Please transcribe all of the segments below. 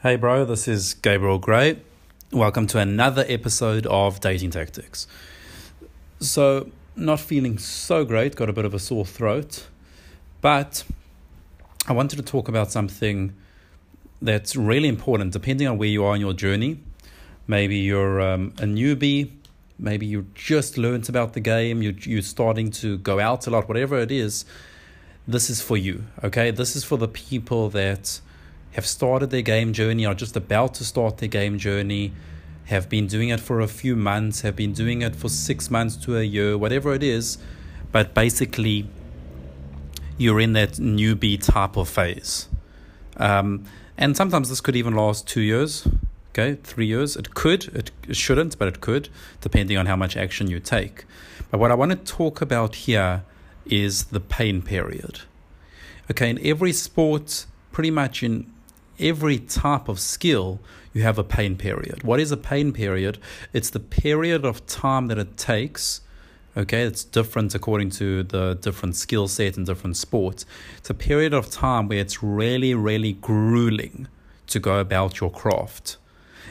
Hey, bro, this is Gabriel Gray. Welcome to another episode of Dating Tactics. So, not feeling so great, got a bit of a sore throat, but I wanted to talk about something that's really important depending on where you are in your journey. Maybe you're um, a newbie, maybe you just learned about the game, you, you're starting to go out a lot, whatever it is. This is for you, okay? This is for the people that have started their game journey, are just about to start their game journey, have been doing it for a few months, have been doing it for six months to a year, whatever it is, but basically you're in that newbie type of phase. Um, and sometimes this could even last two years, okay, three years. It could, it, it shouldn't, but it could, depending on how much action you take. But what I want to talk about here is the pain period. Okay, in every sport, pretty much in every type of skill, you have a pain period. What is a pain period? It's the period of time that it takes. Okay, it's different according to the different skill set and different sports. It's a period of time where it's really, really grueling to go about your craft.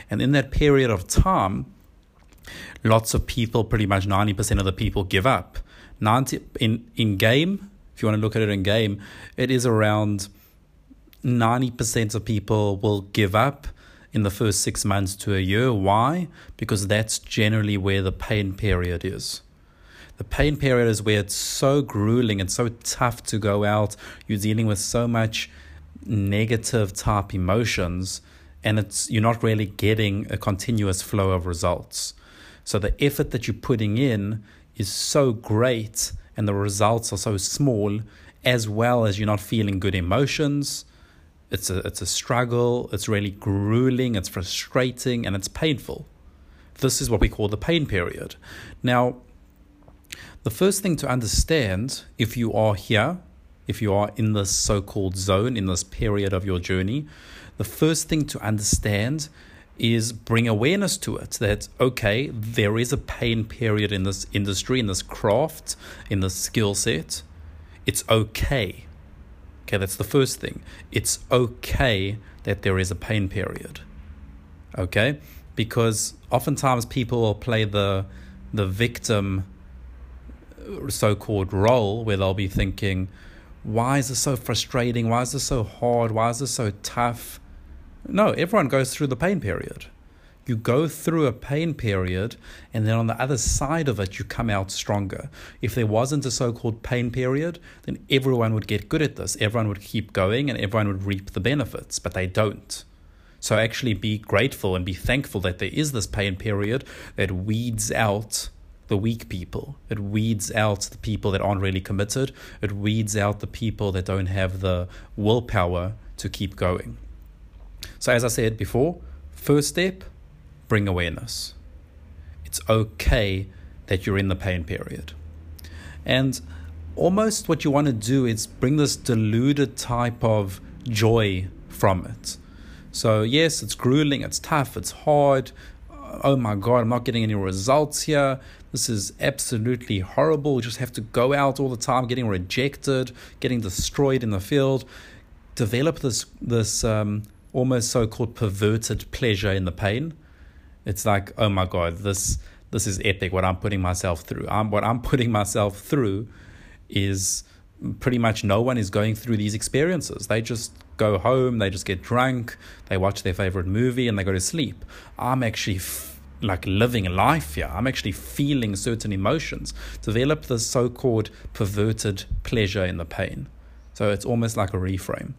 And in that period of time, lots of people, pretty much 90% of the people, give up. 90 in, in game, if you want to look at it in game, it is around 90% of people will give up in the first six months to a year. Why? Because that's generally where the pain period is. The pain period is where it's so grueling and so tough to go out. You're dealing with so much negative type emotions, and it's you're not really getting a continuous flow of results. So the effort that you're putting in is so great, and the results are so small, as well as you're not feeling good emotions it's a it's a struggle, it's really grueling, it's frustrating, and it's painful. This is what we call the pain period. Now, the first thing to understand if you are here, if you are in this so called zone, in this period of your journey, the first thing to understand is bring awareness to it that, okay, there is a pain period in this industry, in this craft, in this skill set. It's okay Okay, that's the first thing. It's okay that there is a pain period. Okay? Because oftentimes people will play the the victim uh, so-called role where they'll be thinking, why is this so frustrating? Why is this so hard? Why is this so tough? No, everyone goes through the pain period you go through a pain period and then on the other side of it you come out stronger if there wasn't a so-called pain period then everyone would get good at this everyone would keep going and everyone would reap the benefits but they don't so actually be grateful and be thankful that there is this pain period that weeds out the weak people. It weeds out the people that aren't really committed. It weeds out the people that don't have the willpower to keep going. So, as I said before, first step bring awareness. It's okay that you're in the pain period. And almost what you want to do is bring this deluded type of joy from it. So, yes, it's grueling, it's tough, it's hard. Oh my God, I'm not getting any results here. This is absolutely horrible. We just have to go out all the time, getting rejected, getting destroyed in the field. Develop this this um, almost so-called perverted pleasure in the pain it's like, oh my God, this this is epic what I'm putting myself through. I'm what I'm putting myself through is pretty much no one is going through these experiences. They just go home, they just get drunk, they watch their favorite movie, and they go to sleep. I'm actually f- like living life here. I'm actually feeling certain emotions. Develop this so called perverted pleasure in the pain. So it's almost like a reframe.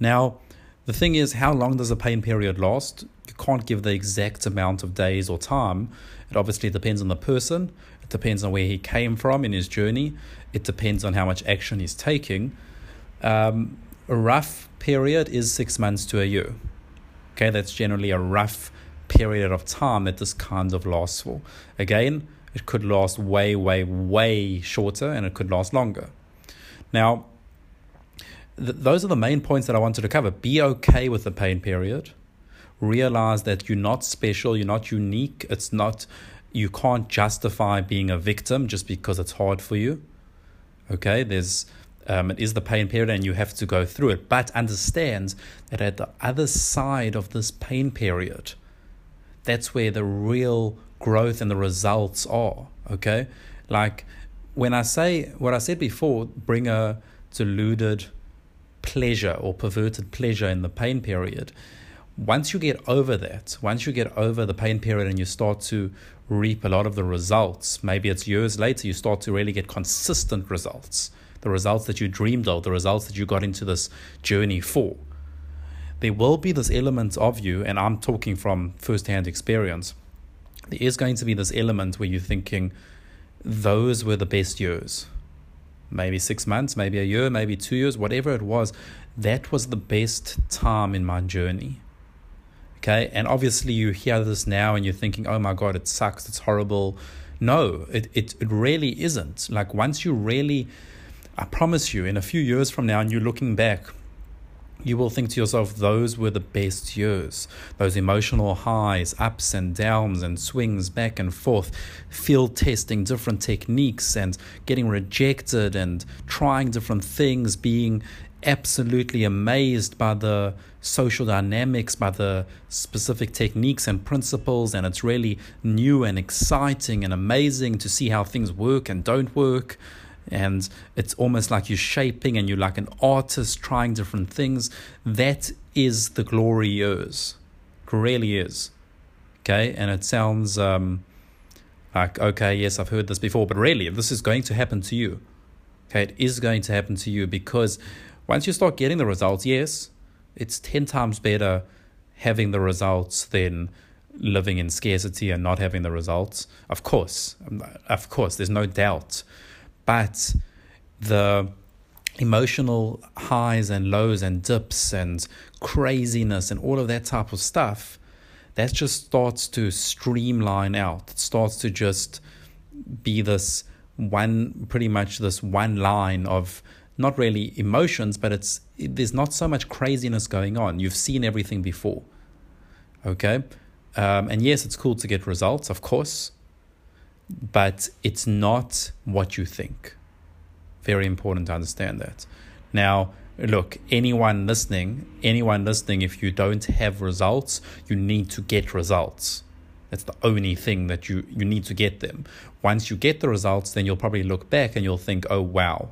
Now, the thing is, how long does a pain period last? You can't give the exact amount of days or time. It obviously depends on the person. It depends on where he came from in his journey. It depends on how much action he's taking. Um, a rough period is six months to a year. Okay, that's generally a rough period of time that this kind of lasts for. Again, it could last way, way, way shorter and it could last longer. Now, th- those are the main points that I wanted to cover. Be okay with the pain period. Realize that you're not special, you're not unique. It's not, you can't justify being a victim just because it's hard for you. Okay, there's Um, it is the pain period and you have to go through it. But understand that at the other side of this pain period, that's where the real growth and the results are. Okay? Like when I say what I said before, bring a deluded pleasure or perverted pleasure in the pain period. Once you get over that, once you get over the pain period and you start to reap a lot of the results, maybe it's years later, you start to really get consistent results the results that you dreamed of, the results that you got into this journey for. There will be this element of you, and I'm talking from first hand experience. There is going to be this element where you're thinking, those were the best years. Maybe six months, maybe a year, maybe two years, whatever it was, that was the best time in my journey. Okay, and obviously you hear this now and you're thinking, oh my God, it sucks, it's horrible. No, it, it, it really isn't. Like once you really I promise you, in a few years from now, and you're looking back, you will think to yourself, those were the best years. Those emotional highs, ups and downs, and swings back and forth, field testing different techniques and getting rejected and trying different things, being absolutely amazed by the social dynamics, by the specific techniques and principles. And it's really new and exciting and amazing to see how things work and don't work and it's almost like you're shaping and you're like an artist trying different things. That is the glory years. It really is. Okay, and it sounds um, like, okay, yes, I've heard this before, but really, this is going to happen to you. Okay, it is going to happen to you because once you start getting the results, yes, it's 10 times better having the results than living in scarcity and not having the results. Of course, of course, there's no doubt but the emotional highs and lows and dips and craziness and all of that type of stuff that just starts to streamline out. It starts to just be this one pretty much this one line of not really emotions but it's there's not so much craziness going on. You've seen everything before. Okay? Um, and yes it's cool to get results of course but it's not what you think. Very important to understand that. Now, look, anyone listening, anyone listening, if you don't have results, you need to get results. That's the only thing that you, you need to get them. Once you get the results, then you'll probably look back and you'll think, oh, wow,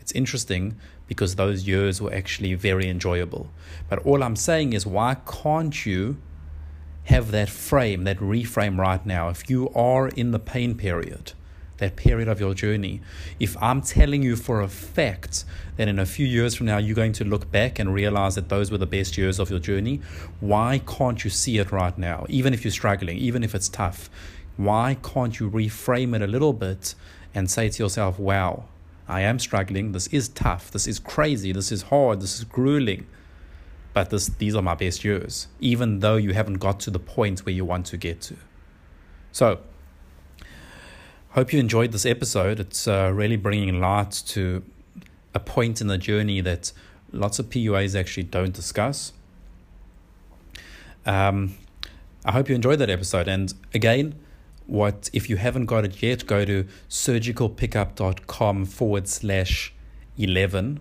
it's interesting because those years were actually very enjoyable. But all I'm saying is, why can't you have that frame, that reframe right now. If you are in the pain period, that period of your journey, if I'm telling you for a fact that in a few years from now you're going to look back and realize that those were the best years of your journey, why can't you see it right now? Even if you're struggling, even if it's tough, why can't you reframe it a little bit and say to yourself, wow, I am struggling. This is tough. This is crazy. This is hard. This is grueling but this, these are my best years, even though you haven't got to the point where you want to get to. So, hope you enjoyed this episode. It's uh, really bringing light to a point in the journey that lots of PUAs actually don't discuss. Um, I hope you enjoyed that episode. And again, what if you haven't got it yet, go to surgicalpickup.com forward slash 11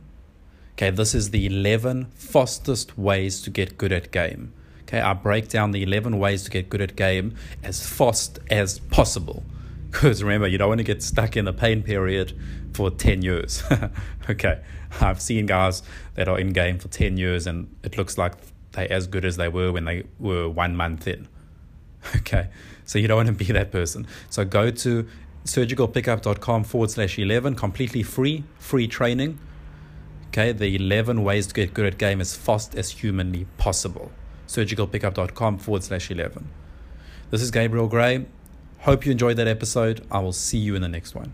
Okay, this is the 11 fastest ways to get good at game. Okay, I break down the 11 ways to get good at game as fast as possible. Because remember, you don't want to get stuck in a pain period for 10 years. okay, I've seen guys that are in game for 10 years and it looks like they're as good as they were when they were one month in. Okay, so you don't want to be that person. So go to surgicalpickup.com forward slash 11, completely free, free training Okay, the 11 ways to get good at game as fast as humanly possible. Surgicalpickup.com forward slash 11. This is Gabriel Gray. Hope you enjoyed that episode. I will see you in the next one.